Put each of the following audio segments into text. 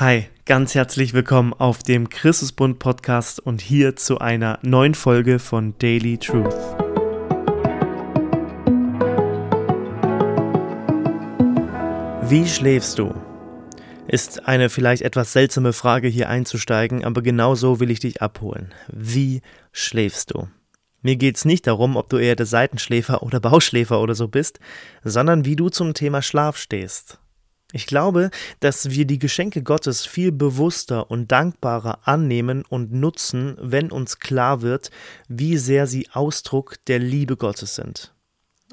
Hi, ganz herzlich willkommen auf dem Christusbund Podcast und hier zu einer neuen Folge von Daily Truth. Wie schläfst du? Ist eine vielleicht etwas seltsame Frage hier einzusteigen, aber genau so will ich dich abholen. Wie schläfst du? Mir geht es nicht darum, ob du eher der Seitenschläfer oder Bauschläfer oder so bist, sondern wie du zum Thema Schlaf stehst. Ich glaube, dass wir die Geschenke Gottes viel bewusster und dankbarer annehmen und nutzen, wenn uns klar wird, wie sehr sie Ausdruck der Liebe Gottes sind.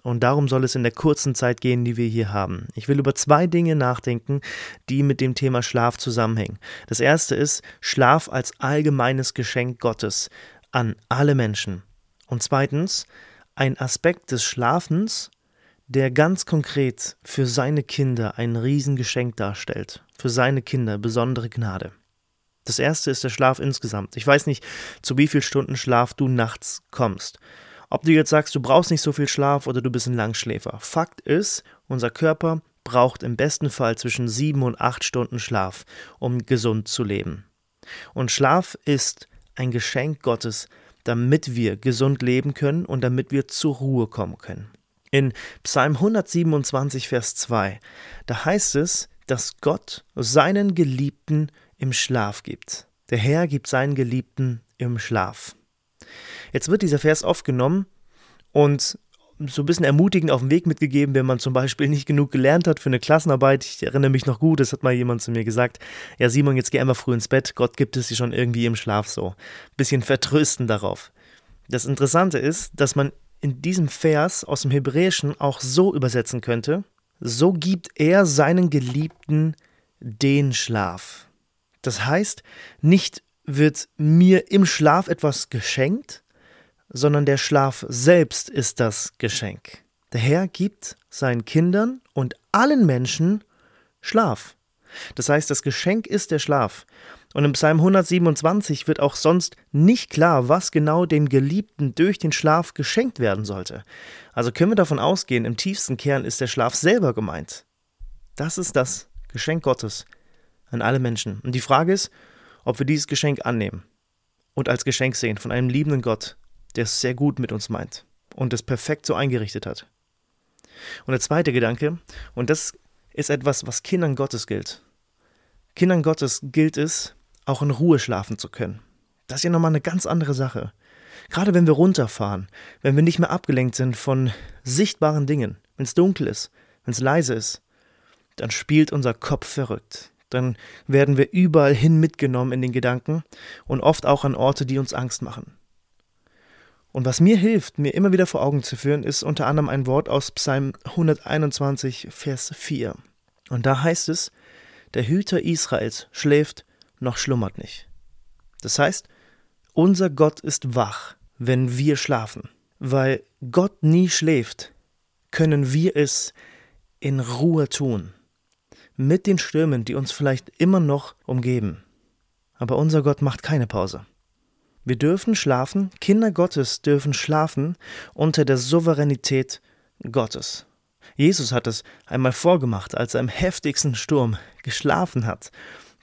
Und darum soll es in der kurzen Zeit gehen, die wir hier haben. Ich will über zwei Dinge nachdenken, die mit dem Thema Schlaf zusammenhängen. Das erste ist Schlaf als allgemeines Geschenk Gottes an alle Menschen. Und zweitens ein Aspekt des Schlafens, der ganz konkret für seine Kinder ein Riesengeschenk darstellt, für seine Kinder besondere Gnade. Das erste ist der Schlaf insgesamt. Ich weiß nicht, zu wie viel Stunden Schlaf du nachts kommst. Ob du jetzt sagst, du brauchst nicht so viel Schlaf oder du bist ein Langschläfer. Fakt ist, unser Körper braucht im besten Fall zwischen sieben und acht Stunden Schlaf, um gesund zu leben. Und Schlaf ist ein Geschenk Gottes, damit wir gesund leben können und damit wir zur Ruhe kommen können. In Psalm 127, Vers 2, da heißt es, dass Gott seinen Geliebten im Schlaf gibt. Der Herr gibt seinen Geliebten im Schlaf. Jetzt wird dieser Vers oft genommen und so ein bisschen ermutigend auf den Weg mitgegeben, wenn man zum Beispiel nicht genug gelernt hat für eine Klassenarbeit. Ich erinnere mich noch gut, das hat mal jemand zu mir gesagt. Ja, Simon, jetzt geh einmal früh ins Bett. Gott gibt es dir schon irgendwie im Schlaf so. Bisschen vertrösten darauf. Das Interessante ist, dass man in diesem Vers aus dem Hebräischen auch so übersetzen könnte, so gibt er seinen Geliebten den Schlaf. Das heißt, nicht wird mir im Schlaf etwas geschenkt, sondern der Schlaf selbst ist das Geschenk. Der Herr gibt seinen Kindern und allen Menschen Schlaf. Das heißt, das Geschenk ist der Schlaf. Und im Psalm 127 wird auch sonst nicht klar, was genau dem Geliebten durch den Schlaf geschenkt werden sollte. Also können wir davon ausgehen, im tiefsten Kern ist der Schlaf selber gemeint. Das ist das Geschenk Gottes an alle Menschen. Und die Frage ist, ob wir dieses Geschenk annehmen und als Geschenk sehen von einem liebenden Gott, der es sehr gut mit uns meint und es perfekt so eingerichtet hat. Und der zweite Gedanke, und das ist etwas, was Kindern Gottes gilt. Kindern Gottes gilt es, auch in Ruhe schlafen zu können. Das ist ja nochmal eine ganz andere Sache. Gerade wenn wir runterfahren, wenn wir nicht mehr abgelenkt sind von sichtbaren Dingen, wenn es dunkel ist, wenn es leise ist, dann spielt unser Kopf verrückt. Dann werden wir überall hin mitgenommen in den Gedanken und oft auch an Orte, die uns Angst machen. Und was mir hilft, mir immer wieder vor Augen zu führen, ist unter anderem ein Wort aus Psalm 121, Vers 4. Und da heißt es, der Hüter Israels schläft noch schlummert nicht. Das heißt, unser Gott ist wach, wenn wir schlafen. Weil Gott nie schläft, können wir es in Ruhe tun. Mit den Stürmen, die uns vielleicht immer noch umgeben. Aber unser Gott macht keine Pause. Wir dürfen schlafen, Kinder Gottes dürfen schlafen unter der Souveränität Gottes. Jesus hat es einmal vorgemacht, als er im heftigsten Sturm geschlafen hat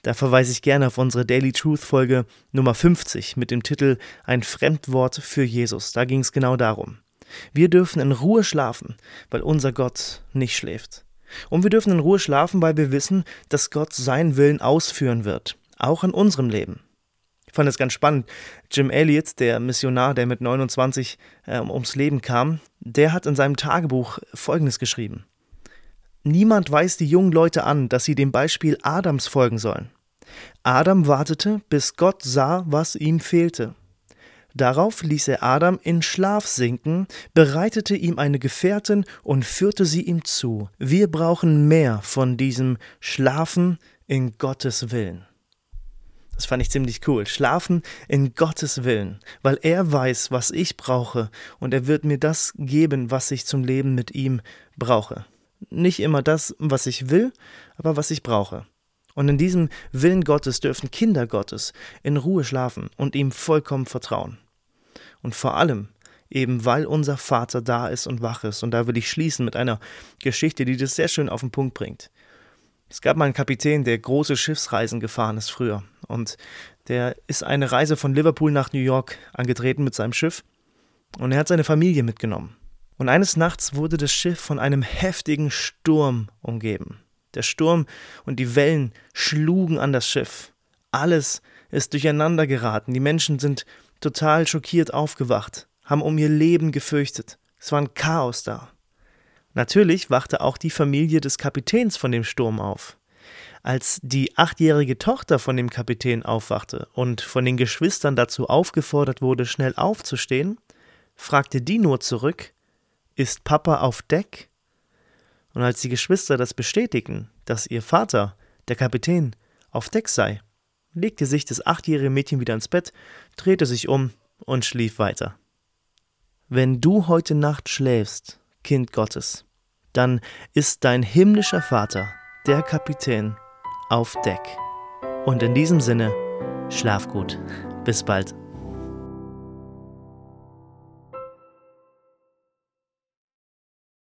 da verweise ich gerne auf unsere Daily Truth Folge Nummer 50 mit dem Titel Ein Fremdwort für Jesus. Da ging es genau darum. Wir dürfen in Ruhe schlafen, weil unser Gott nicht schläft. Und wir dürfen in Ruhe schlafen, weil wir wissen, dass Gott seinen Willen ausführen wird, auch in unserem Leben. Ich fand es ganz spannend. Jim Elliot, der Missionar, der mit 29 äh, ums Leben kam, der hat in seinem Tagebuch Folgendes geschrieben. Niemand weist die jungen Leute an, dass sie dem Beispiel Adams folgen sollen. Adam wartete, bis Gott sah, was ihm fehlte. Darauf ließ er Adam in Schlaf sinken, bereitete ihm eine Gefährtin und führte sie ihm zu. Wir brauchen mehr von diesem Schlafen in Gottes Willen. Das fand ich ziemlich cool. Schlafen in Gottes Willen, weil er weiß, was ich brauche und er wird mir das geben, was ich zum Leben mit ihm brauche. Nicht immer das, was ich will, aber was ich brauche. Und in diesem Willen Gottes dürfen Kinder Gottes in Ruhe schlafen und ihm vollkommen vertrauen. Und vor allem, eben weil unser Vater da ist und wach ist. Und da will ich schließen mit einer Geschichte, die das sehr schön auf den Punkt bringt. Es gab mal einen Kapitän, der große Schiffsreisen gefahren ist früher. Und der ist eine Reise von Liverpool nach New York angetreten mit seinem Schiff. Und er hat seine Familie mitgenommen. Und eines Nachts wurde das Schiff von einem heftigen Sturm umgeben. Der Sturm und die Wellen schlugen an das Schiff. Alles ist durcheinander geraten. Die Menschen sind total schockiert aufgewacht, haben um ihr Leben gefürchtet. Es war ein Chaos da. Natürlich wachte auch die Familie des Kapitäns von dem Sturm auf. Als die achtjährige Tochter von dem Kapitän aufwachte und von den Geschwistern dazu aufgefordert wurde, schnell aufzustehen, fragte die nur zurück, ist Papa auf Deck? Und als die Geschwister das bestätigten, dass ihr Vater, der Kapitän, auf Deck sei, legte sich das achtjährige Mädchen wieder ins Bett, drehte sich um und schlief weiter. Wenn du heute Nacht schläfst, Kind Gottes, dann ist dein himmlischer Vater, der Kapitän, auf Deck. Und in diesem Sinne, schlaf gut. Bis bald.